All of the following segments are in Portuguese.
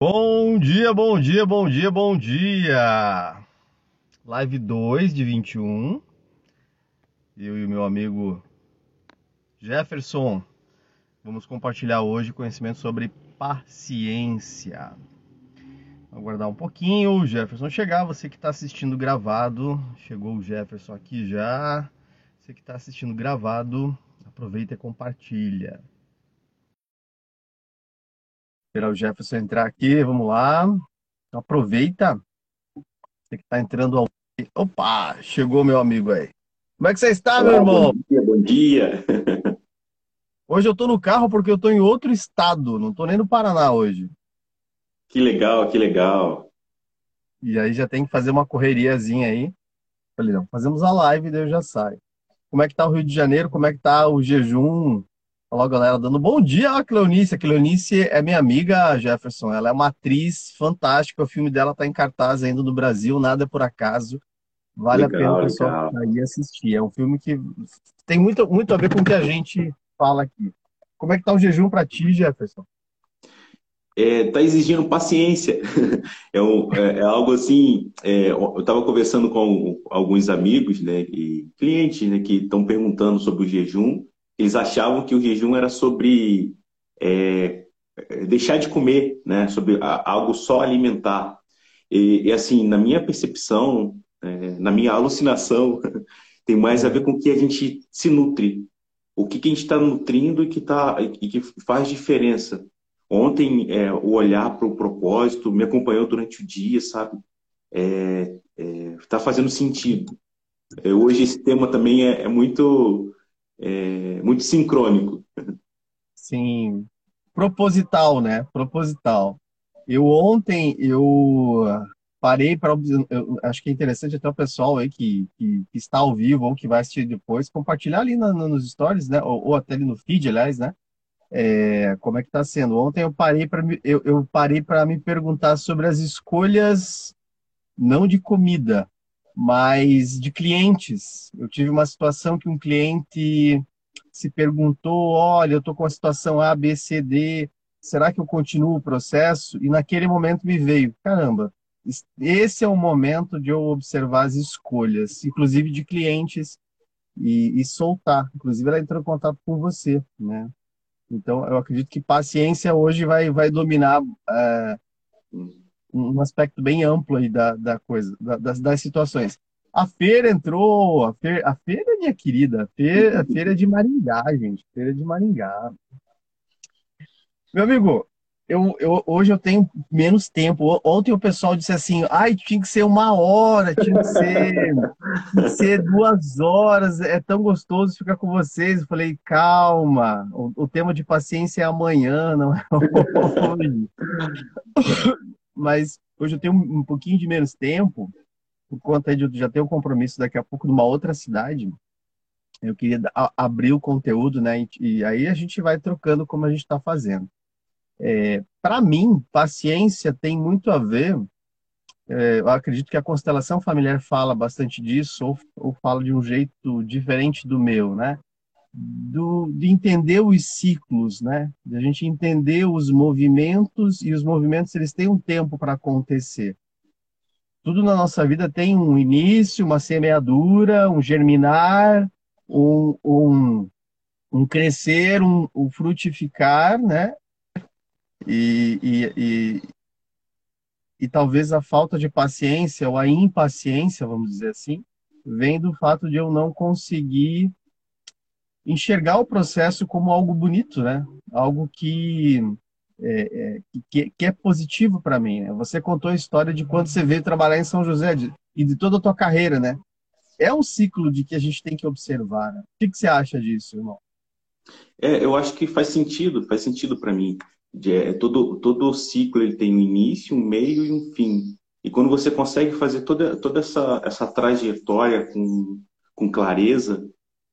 Bom dia, bom dia, bom dia, bom dia! Live 2 de 21. Eu e o meu amigo Jefferson vamos compartilhar hoje conhecimento sobre paciência. Vou aguardar um pouquinho o Jefferson chegar. Você que está assistindo gravado, chegou o Jefferson aqui já. Você que está assistindo gravado, aproveita e compartilha. Esperar o Jefferson entrar aqui, vamos lá. Aproveita. Você que está entrando ao. Opa, chegou meu amigo aí. Como é que você está, Olá, meu irmão? Bom dia, bom dia. Hoje eu estou no carro porque eu estou em outro estado, não estou nem no Paraná hoje. Que legal, que legal. E aí já tem que fazer uma correriazinha aí. Falei, não, fazemos a live e daí eu já saio. Como é que tá o Rio de Janeiro? Como é que tá o jejum? A galera dando bom dia a Cleonice. A Cleonice é minha amiga, Jefferson. Ela é uma atriz fantástica. O filme dela está em cartaz ainda no Brasil, nada por acaso. Vale legal, a pena o pessoal ir assistir. É um filme que tem muito, muito a ver com o que a gente fala aqui. Como é que tá o jejum para ti, Jefferson? É, tá exigindo paciência. É, um, é, é algo assim. É, eu estava conversando com alguns amigos, né, e clientes, né, que estão perguntando sobre o jejum. Eles achavam que o jejum era sobre é, deixar de comer, né, sobre algo só alimentar. E, e assim, na minha percepção, é, na minha alucinação, tem mais a ver com o que a gente se nutre, o que, que a gente está nutrindo e que, tá, e que faz diferença. Ontem, é, o olhar para o propósito me acompanhou durante o dia, sabe? Está é, é, tá fazendo sentido. É, hoje, esse tema também é, é muito, é, muito sincrônico. Sim, proposital, né? Proposital. Eu ontem, eu parei para acho que é interessante até o pessoal aí que, que, que, está ao vivo ou que vai assistir depois compartilhar ali na, nos stories, né? Ou, ou, até ali no feed, aliás, né? É, como é que está sendo? Ontem eu parei para eu, eu parei para me perguntar sobre as escolhas não de comida, mas de clientes. Eu tive uma situação que um cliente se perguntou: olha, eu estou com a situação A, B, C, D, será que eu continuo o processo? E naquele momento me veio: caramba, esse é o momento de eu observar as escolhas, inclusive de clientes, e, e soltar. Inclusive, ela entrou em contato com você, né? Então, eu acredito que paciência hoje vai, vai dominar é, um aspecto bem amplo aí da, da coisa, da, das, das situações. A feira entrou, a feira, a feira minha querida, a feira, a feira de Maringá, gente, feira de Maringá. Meu amigo, eu, eu, hoje eu tenho menos tempo. Ontem o pessoal disse assim, ai, tinha que ser uma hora, tinha que ser, tinha que ser duas horas, é tão gostoso ficar com vocês. Eu falei, calma, o, o tema de paciência é amanhã, não é hoje. Mas hoje eu tenho um, pouquinho de menos tempo, por conta de já ter um compromisso daqui a pouco numa outra cidade. Eu queria abrir o conteúdo, né? E, e aí a gente vai trocando como a gente está fazendo. É, Para mim, paciência tem muito a ver. É, eu acredito que a constelação familiar fala bastante disso, ou, ou fala de um jeito diferente do meu, né? Do, de entender os ciclos, né? De a gente entender os movimentos e os movimentos eles têm um tempo para acontecer. Tudo na nossa vida tem um início, uma semeadura, um germinar, um, um, um crescer, um, um frutificar, né? E, e, e, e talvez a falta de paciência ou a impaciência, vamos dizer assim, vem do fato de eu não conseguir enxergar o processo como algo bonito, né? Algo que é, é, que, que, é positivo para mim. Né? Você contou a história de quando você veio trabalhar em São José de, e de toda a tua carreira, né? É um ciclo de que a gente tem que observar. Né? O que, que você acha disso, irmão? É, eu acho que faz sentido, faz sentido para mim. É, todo, todo ciclo ele tem um início, um meio e um fim. E quando você consegue fazer toda, toda essa, essa trajetória com, com clareza,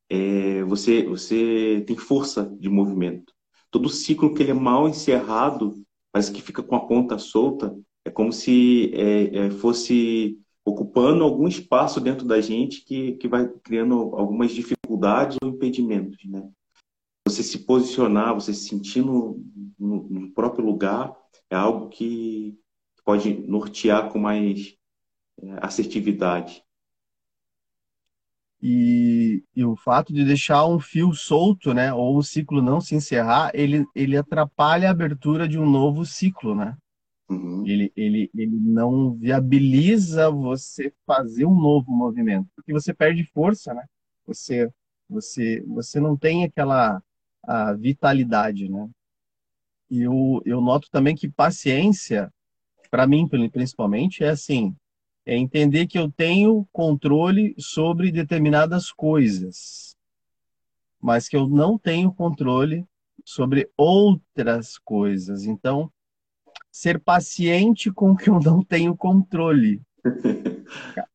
é, você, você tem força de movimento. Todo ciclo que ele é mal encerrado, mas que fica com a ponta solta, é como se é, é, fosse ocupando algum espaço dentro da gente que, que vai criando algumas dificuldades ou impedimentos, né? você se posicionar, você se sentir no, no, no próprio lugar é algo que pode nortear com mais é, assertividade. E, e, o fato de deixar um fio solto, né, ou o ciclo não se encerrar, ele, ele atrapalha a abertura de um novo ciclo, né? Uhum. Ele, ele, ele não viabiliza você fazer um novo movimento, porque você perde força, né? Você, você, você não tem aquela a vitalidade, né? E eu, eu noto também que paciência, para mim principalmente, é assim, é entender que eu tenho controle sobre determinadas coisas, mas que eu não tenho controle sobre outras coisas. Então, ser paciente com o que eu não tenho controle.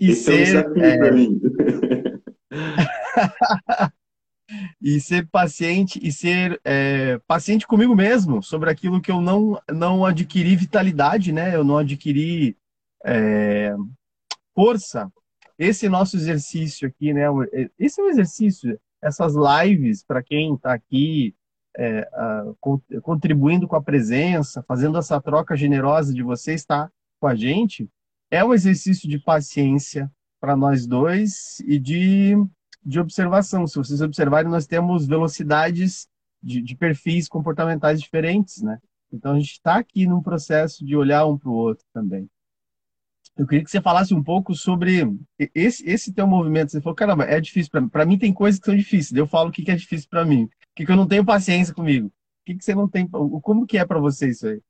E Esse ser, é é... e ser paciente e ser é, paciente comigo mesmo sobre aquilo que eu não não adquiri vitalidade, né? Eu não adquiri é, força. Esse nosso exercício aqui, né? Esse é um exercício. Essas lives para quem está aqui é, contribuindo com a presença, fazendo essa troca generosa de você estar com a gente, é um exercício de paciência para nós dois e de de observação. Se vocês observarem, nós temos velocidades de, de perfis comportamentais diferentes, né? Então a gente está aqui num processo de olhar um para o outro também. Eu queria que você falasse um pouco sobre esse, esse teu movimento. Você falou, caramba, é difícil para mim. Para mim tem coisas que são difíceis. Eu falo o que, que é difícil para mim. O que, que eu não tenho paciência comigo. O que, que você não tem. Como que é para você isso aí?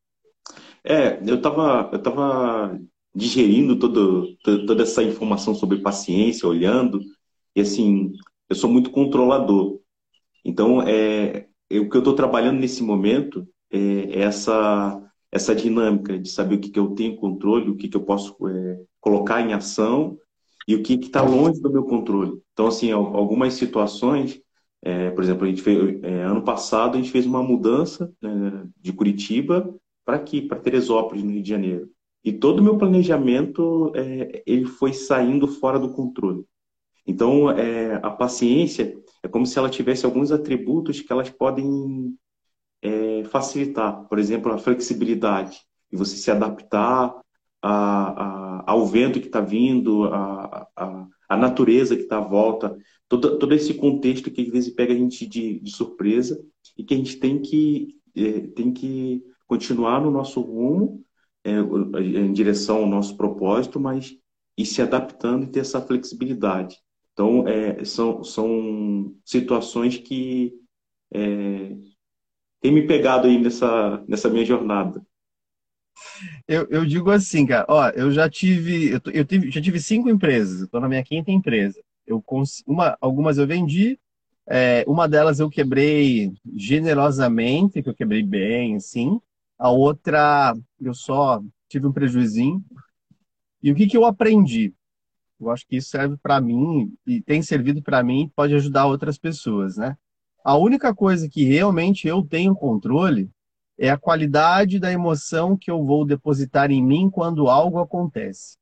É, eu estava eu tava digerindo todo, toda essa informação sobre paciência, olhando, e assim, eu sou muito controlador. Então, é, é o que eu estou trabalhando nesse momento é, é, essa, essa dinâmica de saber o que, que eu tenho controle, o que, que eu posso é, colocar em ação e o que está longe do meu controle. Então, assim, algumas situações, é, por exemplo, a gente fez, é, ano passado a gente fez uma mudança né, de Curitiba para aqui, para Teresópolis, no Rio de Janeiro. E todo o meu planejamento ele foi saindo fora do controle. Então, a paciência é como se ela tivesse alguns atributos que elas podem é, facilitar. Por exemplo, a flexibilidade, e você se adaptar a, a, ao vento que está vindo, a, a, natureza que está à volta, todo, todo esse contexto que às vezes pega a gente de, de surpresa e que a gente tem que, é, tem que continuar no nosso rumo, é, em direção ao nosso propósito, mas ir se adaptando e ter essa flexibilidade. Então, é, são, são situações que é, têm me pegado aí nessa, nessa minha jornada. Eu, eu digo assim, cara, ó, eu já tive, eu, eu tive, já tive cinco empresas, estou na minha quinta empresa. Eu uma, algumas eu vendi, é, uma delas eu quebrei generosamente, que eu quebrei bem, assim. A outra eu só tive um prejuízo. E o que, que eu aprendi? Eu acho que isso serve para mim e tem servido para mim, pode ajudar outras pessoas, né? A única coisa que realmente eu tenho controle é a qualidade da emoção que eu vou depositar em mim quando algo acontece.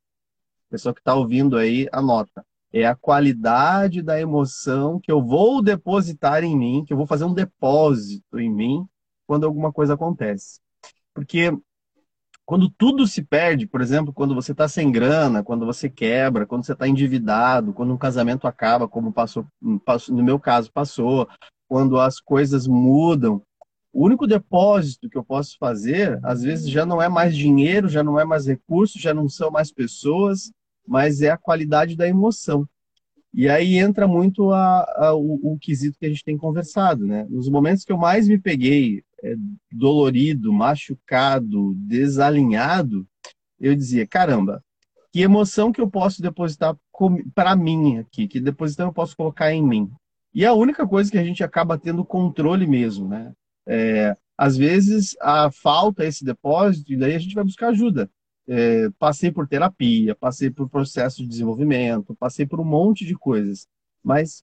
Pessoa que está ouvindo aí, anota. É a qualidade da emoção que eu vou depositar em mim, que eu vou fazer um depósito em mim quando alguma coisa acontece. Porque quando tudo se perde, por exemplo, quando você está sem grana, quando você quebra, quando você está endividado, quando um casamento acaba, como passou, passou, no meu caso passou, quando as coisas mudam, o único depósito que eu posso fazer, às vezes, já não é mais dinheiro, já não é mais recurso, já não são mais pessoas, mas é a qualidade da emoção. E aí entra muito a, a, o, o, quesito que a gente tem conversado, né? Nos momentos que eu mais me peguei é, dolorido, machucado, desalinhado, eu dizia, caramba, que emoção que eu posso depositar para mim aqui, que deposição eu posso colocar em mim. E a única coisa que a gente acaba tendo controle mesmo, né? É, às vezes a falta esse depósito e daí a gente vai buscar ajuda. É, passei por terapia, passei por processo de desenvolvimento, passei por um monte de coisas, mas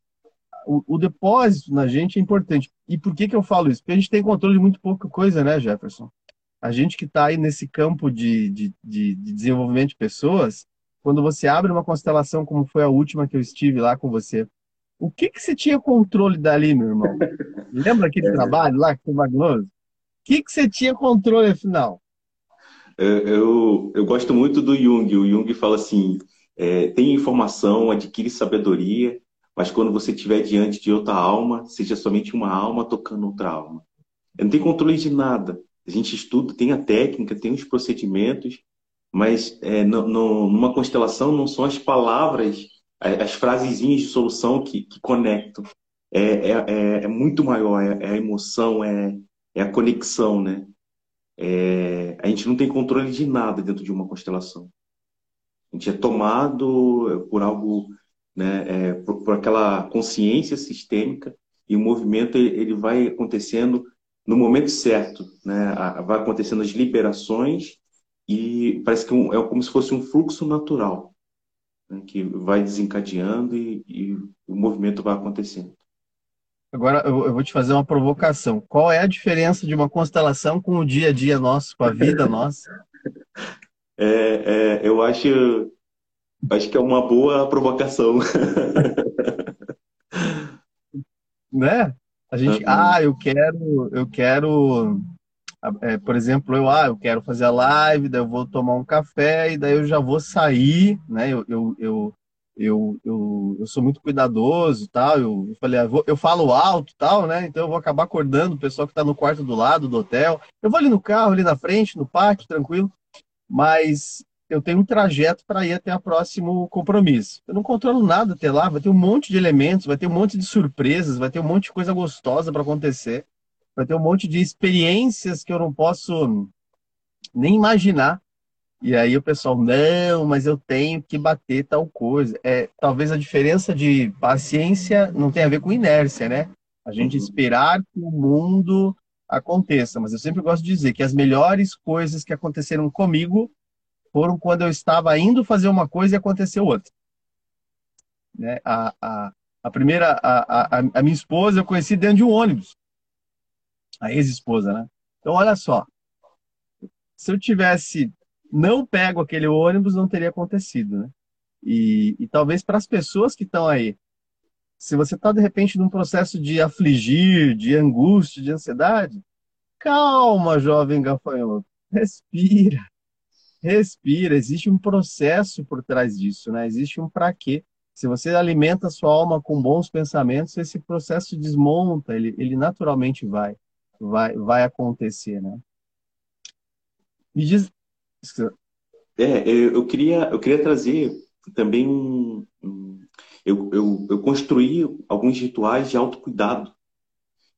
o, o, depósito na gente é importante. E por que, que eu falo isso? Porque a gente tem controle de muito pouca coisa, né, Jefferson? A gente que está aí nesse campo de, de, de, de, desenvolvimento de pessoas, quando você abre uma constelação como foi a última que eu estive lá com você, o que, que você tinha controle dali, meu irmão? Lembra aquele é. trabalho lá que foi magnoso? que, que você tinha controle afinal? Eu, eu, eu, gosto muito do Jung. O Jung fala assim: é, tem informação, adquire sabedoria, mas quando você estiver diante de outra alma, seja somente uma alma tocando outra alma. Eu não tem controle de nada. A gente estuda, tem a técnica, tem os procedimentos, mas é, no, no, numa constelação não são as palavras, as frasezinhas de solução que, que conectam. É, é, é, é muito maior, é, é, a emoção, é, é a conexão, né? É, a gente não tem controle de nada dentro de uma constelação. A gente é tomado por algo, né, é, por, por, aquela consciência sistêmica e o movimento ele vai acontecendo no momento certo, né? Vai acontecendo as liberações e parece que é como se fosse um fluxo natural né, que vai desencadeando e, e, o movimento vai acontecendo. Agora eu, eu, vou te fazer uma provocação. Qual é a diferença de uma constelação com o dia a dia nosso, com a vida nossa? É, é, eu acho, acho que é uma boa provocação. né? A gente, uhum. ah, eu quero, eu quero é, por exemplo, eu, ah, eu quero fazer a live, daí eu vou tomar um café e daí eu já vou sair, né? Eu, eu, eu, eu, eu, eu sou muito cuidadoso tal. Eu, eu falei, ah, vou, eu falo alto tal, né? Então eu vou acabar acordando o pessoal que está no quarto do lado do hotel. Eu vou ali no carro, ali na frente, no pátio, tranquilo. Mas eu tenho um trajeto para ir até o próximo compromisso. Eu não controlo nada até lá, vai ter um monte de elementos, vai ter um monte de surpresas, vai ter um monte de coisa gostosa para acontecer vai ter um monte de experiências que eu não posso nem imaginar. E aí o pessoal, não, mas eu tenho que bater tal coisa. É, talvez a diferença de paciência não tenha a ver com inércia, né? A gente uhum. esperar que o mundo aconteça. Mas eu sempre gosto de dizer que as melhores coisas que aconteceram comigo foram quando eu estava indo fazer uma coisa e aconteceu outra. Né? A, a, a primeira, a, a, a minha esposa eu conheci dentro de um ônibus a ex-esposa, né? Então, olha só. Se eu tivesse não pego aquele ônibus, não teria acontecido, né? E, e talvez para as pessoas que estão aí, se você está de repente num processo de afligir, de angústia, de ansiedade, calma, jovem gafanhoto, respira, respira. Existe um processo por trás disso, né? Existe um para quê. Se você alimenta a sua alma com bons pensamentos, esse processo desmonta, ele, ele naturalmente vai vai, vai acontecer, né? Me diz... É, eu queria, eu queria trazer também um eu, eu, eu construí alguns rituais de autocuidado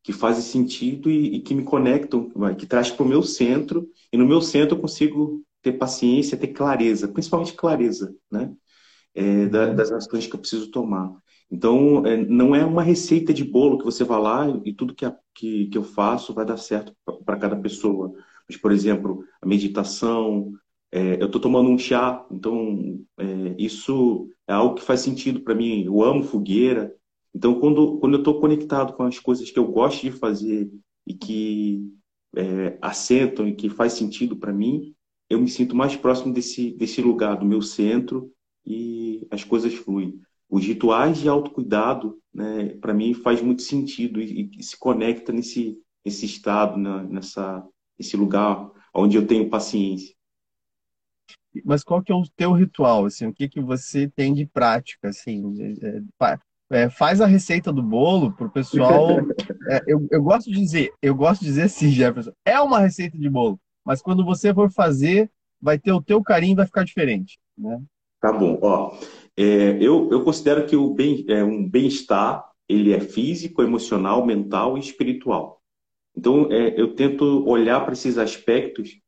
que fazem sentido e, e que me conectam, que traz para o meu centro, e no meu centro eu consigo ter paciência, ter clareza, principalmente clareza, né? É, das ações que eu preciso tomar. Então, é, não é uma receita de bolo que você vai lá e tudo que, a, que, que eu faço vai dar certo para cada pessoa. Mas, por exemplo, a meditação, é, eu estou tomando um chá, então é, isso é algo que faz sentido para mim. Eu amo fogueira. Então, quando, quando eu estou conectado com as coisas que eu gosto de fazer e que é, assentam e que faz sentido para mim, eu me sinto mais próximo desse, desse lugar, do meu centro, e as coisas fluem os rituais de autocuidado, né, para mim faz muito sentido e, e, se conecta nesse, nesse estado, nessa, nesse lugar onde eu tenho paciência. Mas qual que é o teu ritual, assim, o que que você tem de prática, assim, é, é, faz a receita do bolo para o pessoal. É, eu, eu gosto de dizer, eu gosto de dizer sim, Jefferson, é uma receita de bolo, mas quando você for fazer, vai ter o teu carinho, vai ficar diferente, né? Tá bom, ó. É, eu, eu considero que o bem, é, um bem-estar ele é físico, emocional, mental e espiritual. Então, é, eu tento olhar para esses aspectos.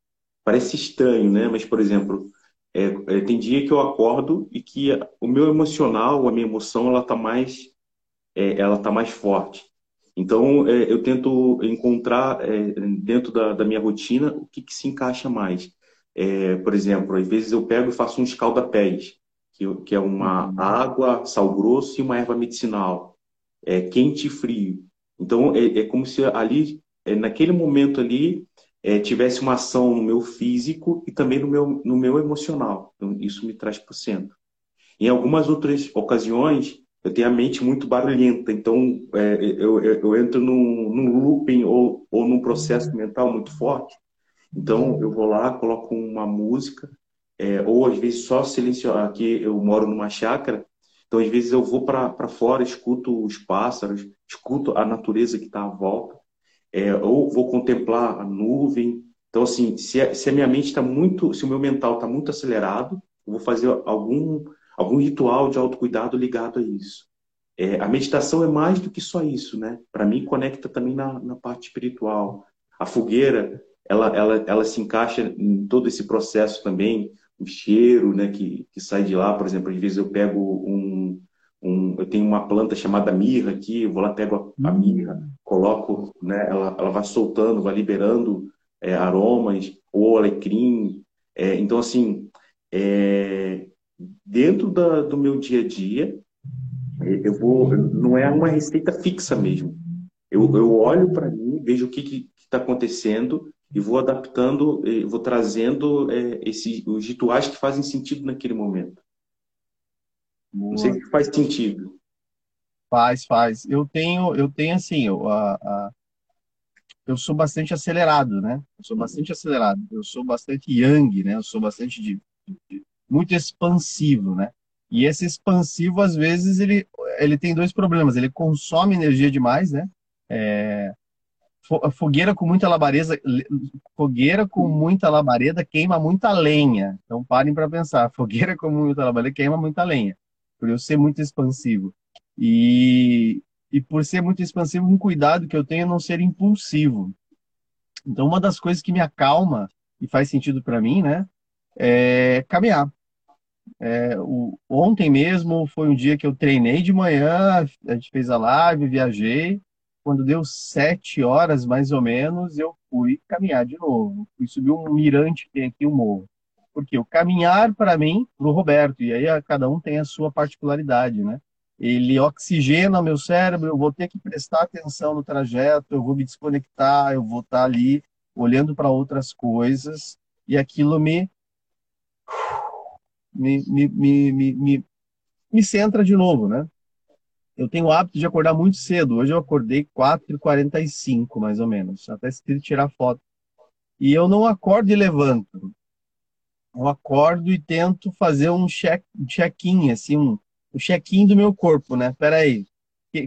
Parece estranho, né? Mas, por exemplo, é, é, tem dia que eu acordo e que o meu emocional, a minha emoção, ela está mais, é, ela tá mais forte. Então, eu tento encontrar dentro da, da, minha rotina o que, que se encaixa mais. Por exemplo, às vezes eu pego e faço um escalda-pés que, que é uma uhum. água, sal grosso e uma erva medicinal, é, quente e frio. Então, é, é como se ali, é, naquele momento ali, é, tivesse uma ação no meu físico e também no meu, no meu emocional. Então, isso me traz para o centro. Em algumas outras ocasiões, eu tenho a mente muito barulhenta, então é, eu, eu, eu, entro num, num looping ou, ou num processo mental muito forte. Então eu vou lá, coloco uma música, é, ou às vezes só silenciar. Aqui eu moro numa chácara, então às vezes eu vou para fora, escuto os pássaros, escuto a natureza que está à volta, é, ou vou contemplar a nuvem. Então assim, se a, se a minha mente está muito, se o meu mental está muito acelerado, eu vou fazer algum algum ritual de autocuidado ligado a isso. É, a meditação é mais do que só isso, né? Para mim, conecta também na, na, parte espiritual. A fogueira, ela, ela, ela se encaixa em todo esse processo também, o cheiro, né, que, que sai de lá. Por exemplo, às vezes eu pego um, um eu tenho uma planta chamada mirra aqui, eu vou lá pego a, a hum. mirra, coloco, né, ela, ela vai soltando, vai liberando é, aromas, ou alecrim. É, então, assim, é, dentro da, do meu dia a dia, eu vou, não é uma receita fixa mesmo. Eu, eu olho para mim, vejo o que está acontecendo e vou adaptando, vou trazendo é, esse, os rituais que fazem sentido naquele momento. Boa. Não sei se faz sentido. Faz, faz. Eu tenho, eu tenho assim, eu, a, a, eu sou bastante acelerado, né? Eu sou bastante acelerado. Eu sou bastante yang, né? Eu sou bastante de, de muito expansivo, né? E esse expansivo, às vezes, ele, ele tem dois problemas. Ele consome energia demais, né? É, fogueira com muita labareda, fogueira com muita labareda queima muita lenha. Então parem para pensar, fogueira com muita labareda queima muita lenha. Por eu ser muito expansivo. E, e por ser muito expansivo, um cuidado que eu tenho é não ser impulsivo. Então uma das coisas que me acalma e faz sentido para mim, né, é caminhar. É, o, ontem mesmo foi um dia que eu treinei de manhã, a gente fez a live, viajei. Quando deu sete horas, mais ou menos, eu fui caminhar de novo. Fui subir um mirante que tem aqui, o um morro. Porque o caminhar, para mim, para o Roberto, e aí cada um tem a sua particularidade, né? Ele oxigena meu cérebro, eu vou ter que prestar atenção no trajeto, eu vou me desconectar, eu vou estar ali olhando para outras coisas, e aquilo me me, me, me, me, me centra de novo, né? Eu tenho o hábito de acordar muito cedo. Hoje eu acordei 4h45, mais ou menos. Até esqueci tirar foto. E eu não acordo e levanto. Eu acordo e tento fazer um check-in, check assim, um, um check-in do meu corpo, né? Peraí,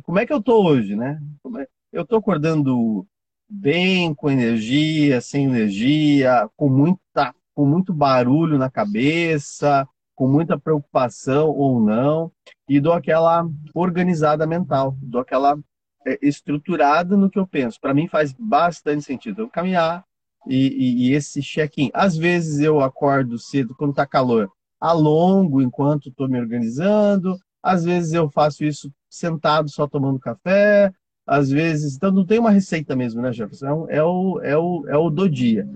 como é que eu tô hoje, né? É... Eu tô acordando bem, com energia, sem energia, com muita, com muito barulho na cabeça, com muita preocupação ou não, e dou aquela organizada mental, dou aquela é, estruturada no que eu penso. Para mim faz bastante sentido eu caminhar e, e, e esse check-in. Às vezes eu acordo cedo quando está calor, alongo enquanto estou me organizando. Às vezes eu faço isso sentado só tomando café. Às vezes, então não tem uma receita mesmo, né, Jefferson? É o, é o, é o do dia.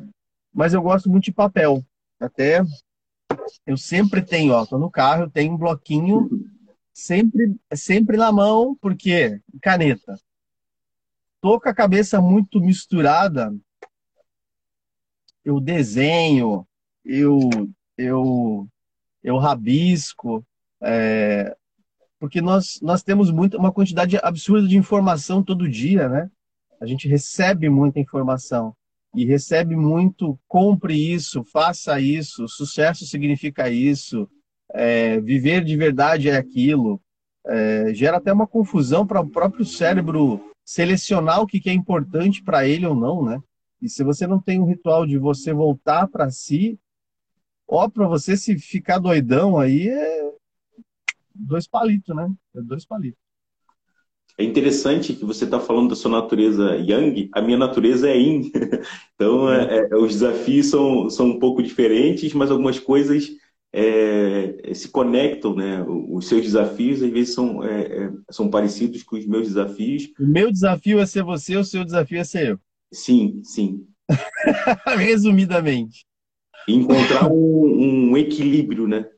Mas eu gosto muito de papel. Até eu sempre tenho, ó, tô no carro, eu tenho um bloquinho sempre, sempre na mão, porque caneta. Tô com a cabeça muito misturada, eu desenho, eu, eu, eu rabisco, é, porque nós, nós temos muito, uma quantidade absurda de informação todo dia, né? A gente recebe muita informação e recebe muito, compre isso, faça isso, sucesso significa isso, é, viver de verdade é aquilo, é, gera até uma confusão para o próprio cérebro selecionar o que, que é importante para ele ou não, né? E se você não tem um ritual de você voltar para si, ó, para você se ficar doidão aí é dois palitos, né? É dois palitos. É interessante que você está falando da sua natureza yang, a minha natureza é yin. Então, é, é, os desafios são, são um pouco diferentes, mas algumas coisas é, se conectam, né? Os seus desafios às vezes são, é, é, são parecidos com os meus desafios. O meu desafio é ser você, o seu desafio é ser eu. Sim, sim. Resumidamente. Encontrar um, um equilíbrio, né?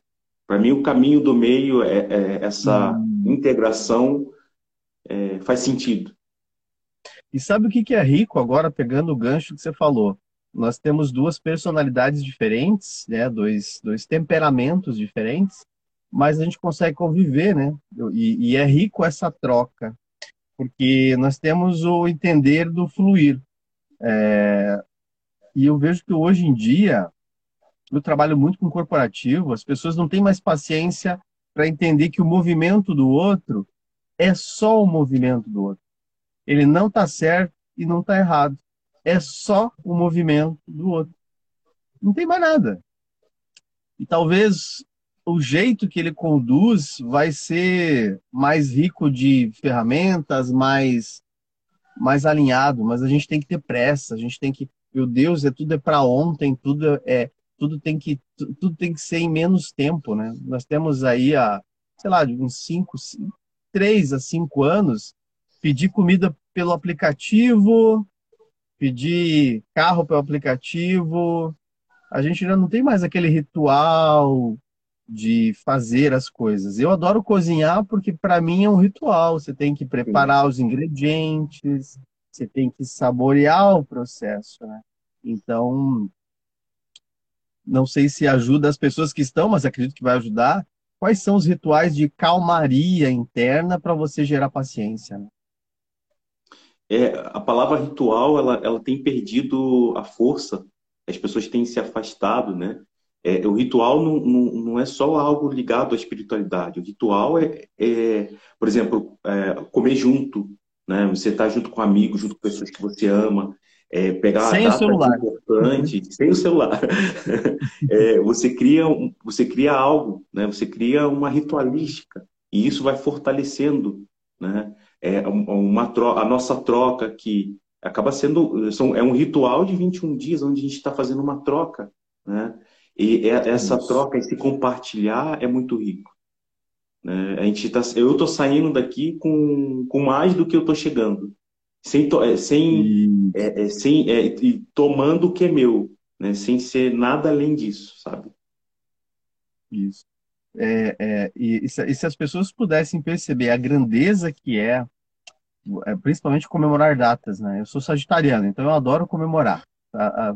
Para mim, o caminho do meio é, é essa hum. integração é, faz sentido. E sabe o que é rico agora, pegando o gancho que você falou? Nós temos duas personalidades diferentes, né? dois, dois temperamentos diferentes, mas a gente consegue conviver, né? E, e é rico essa troca, porque nós temos o entender do fluir. É, e eu vejo que hoje em dia, eu trabalho muito com corporativo, as pessoas não têm mais paciência para entender que o movimento do outro é só o movimento do outro. Ele não está certo e não está errado. É só o movimento do outro. Não tem mais nada. E talvez o jeito que ele conduz vai ser mais rico de ferramentas, mais mais alinhado, mas a gente tem que ter pressa, a gente tem que, meu Deus, é tudo é para ontem, tudo é tudo tem que tudo tem que ser em menos tempo, né? Nós temos aí a, sei lá, uns cinco, três a cinco anos, pedir comida pelo aplicativo, pedir carro pelo aplicativo, a gente já não tem mais aquele ritual de fazer as coisas. Eu adoro cozinhar porque para mim é um ritual. Você tem que preparar os ingredientes, você tem que saborear o processo, né? Então, não sei se ajuda as pessoas que estão, mas acredito que vai ajudar. Quais são os rituais de calmaria interna para você gerar paciência? Né? É, a palavra ritual ela, ela tem perdido a força. As pessoas têm se afastado, né? É, o ritual não, não, não, é só algo ligado à espiritualidade. O ritual é, é por exemplo, é, comer junto, né? Você está junto com amigos, junto com pessoas que você ama, é, pegar sem a o celular. importante, sem o celular. É, você cria um, você cria algo, né? Você cria uma ritualística e isso vai fortalecendo, né? É uma troca, a nossa troca que acaba sendo são, é um ritual de 21 dias onde a gente está fazendo uma troca, né? E é, essa Isso. troca, esse compartilhar é muito rico. Né? A gente tá, eu estou saindo daqui com, com mais do que eu estou chegando. Sem, é, sem, é, é, sem é, e tomando o que é meu, né? sem ser nada além disso, sabe? Isso. É, é, e, e, se, as pessoas pudessem perceber a grandeza que é, principalmente comemorar datas, né? Eu sou sagitariano, então eu adoro comemorar.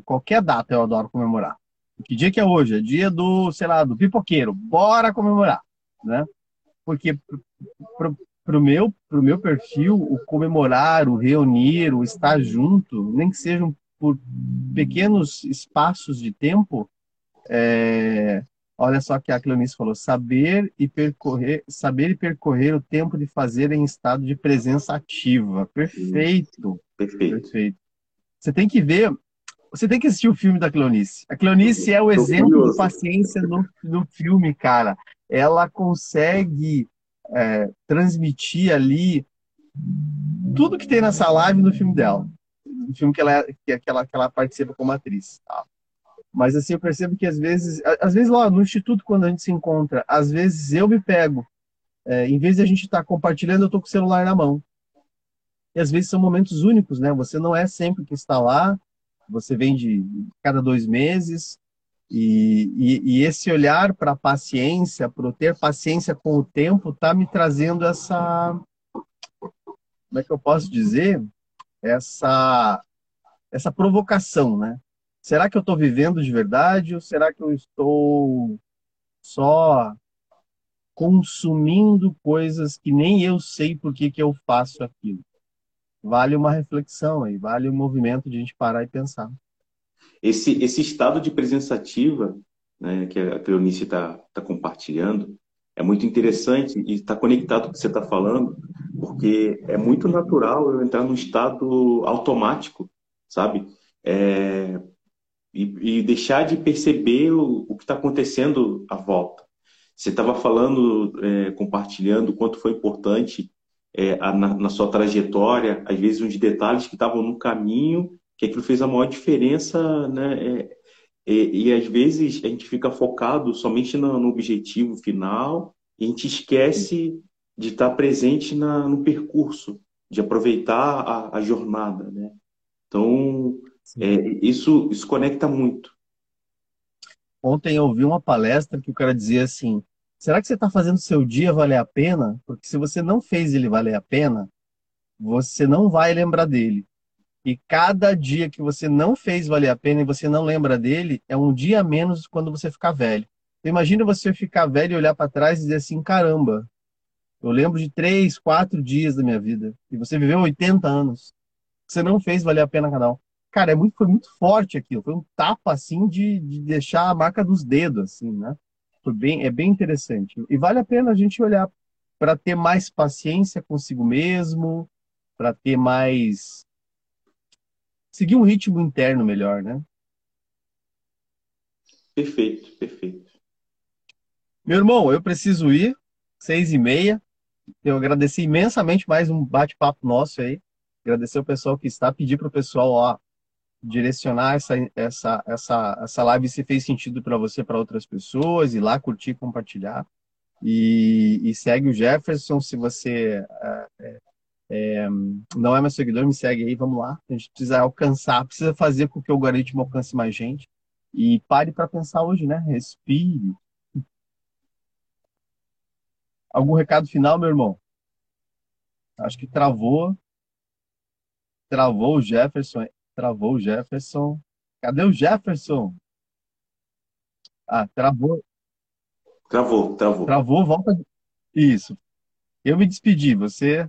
qualquer data eu adoro comemorar. Que dia que é hoje? É dia do, sei lá, do pipoqueiro. Bora comemorar, né? Porque pro, pro meu, pro meu perfil, o comemorar, o reunir, o estar junto, nem que sejam por pequenos espaços de tempo, é, olha só que a Cleonice falou, saber e percorrer, saber e percorrer o tempo de fazer em estado de presença ativa. Perfeito. Perfeito. Perfeito. Você tem que ver você tem que assistir o filme da Cleonice. A Cleonice é o exemplo de paciência no, no filme, cara. Ela consegue é, transmitir ali tudo que tem nessa live no filme dela. No filme que ela, que, que ela, que ela participa como atriz. Tá? Mas assim, eu percebo que às vezes, às vezes lá no instituto, quando a gente se encontra, às vezes eu me pego. É, em vez de a gente estar tá compartilhando, eu estou com o celular na mão. E às vezes são momentos únicos, né? Você não é sempre que está lá, você vem de cada dois meses, e, e, e esse olhar para a paciência, para ter paciência com o tempo, está me trazendo essa. Como é que eu posso dizer? Essa, essa provocação, né? Será que eu estou vivendo de verdade ou será que eu estou só consumindo coisas que nem eu sei por que, que eu faço aquilo? vale uma reflexão aí, vale um movimento de a gente parar e pensar. Esse, esse estado de presença ativa né, que a Cleonice está tá compartilhando é muito interessante e está conectado com o que você está falando, porque é muito natural eu entrar num estado automático, sabe? É, e, e, deixar de perceber o, o que está acontecendo à volta. Você estava falando, é, compartilhando quanto foi importante é, na, na, sua trajetória, às vezes uns detalhes que estavam no caminho, que aquilo fez a maior diferença, né? É, e, e, às vezes a gente fica focado somente no, no, objetivo final e a gente esquece de estar presente na, no percurso, de aproveitar a, a jornada, né? Então, é, isso, isso conecta muito. Ontem eu ouvi uma palestra que o cara dizia assim, Será que você está fazendo seu dia valer a pena? Porque se você não fez ele valer a pena, você não vai lembrar dele. E cada dia que você não fez valer a pena e você não lembra dele, é um dia a menos quando você ficar velho. Imagina você ficar velho e olhar para trás e dizer assim: caramba, eu lembro de três, quatro dias da minha vida e você viveu 80 anos. Você não fez valer a pena cada um. Cara, é muito, foi muito forte aquilo. Foi um tapa assim de, de deixar a marca dos dedos, assim, né? Foi bem, é bem interessante. E vale a pena a gente olhar para ter mais paciência consigo mesmo, para ter mais seguir um ritmo interno melhor, né? Perfeito, perfeito. Meu irmão, eu preciso ir, seis e meia. Eu agradeci imensamente mais um bate-papo nosso aí. Agradecer o pessoal que está, pedir para o pessoal ó, direcionar essa, essa, essa, essa live se fez sentido para você, para outras pessoas, ir lá curtir, compartilhar. E, e segue o Jefferson se você é, é, é não é meu seguidor, me segue aí, vamos lá. A gente precisa alcançar, precisa fazer com que o algoritmo alcance mais gente. E pare para pensar hoje, né? Respire. Algum recado final, meu irmão? Acho que travou. Travou o Jefferson. Travou o Jefferson. Cadê o Jefferson? Ah, travou. Travou, travou. Travou, volta. Isso. Eu me despedi. Você.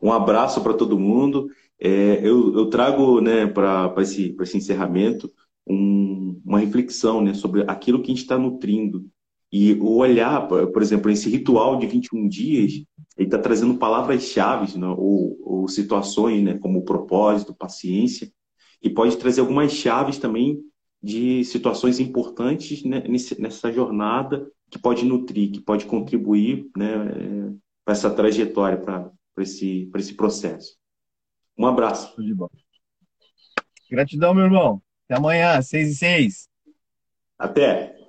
Um abraço para todo mundo. É, eu, eu, trago né, para esse, esse encerramento um, uma reflexão né, sobre aquilo que a gente está nutrindo. E o olhar, por exemplo, esse ritual de 21 dias, ele está trazendo palavras-chave né, ou, ou, situações, né, como propósito, paciência, e pode trazer algumas chaves também de situações importantes né, nessa jornada que pode nutrir, que pode contribuir né, para essa trajetória, para esse, esse processo. Um abraço. Gratidão, meu irmão. Até amanhã, seis e seis. Até.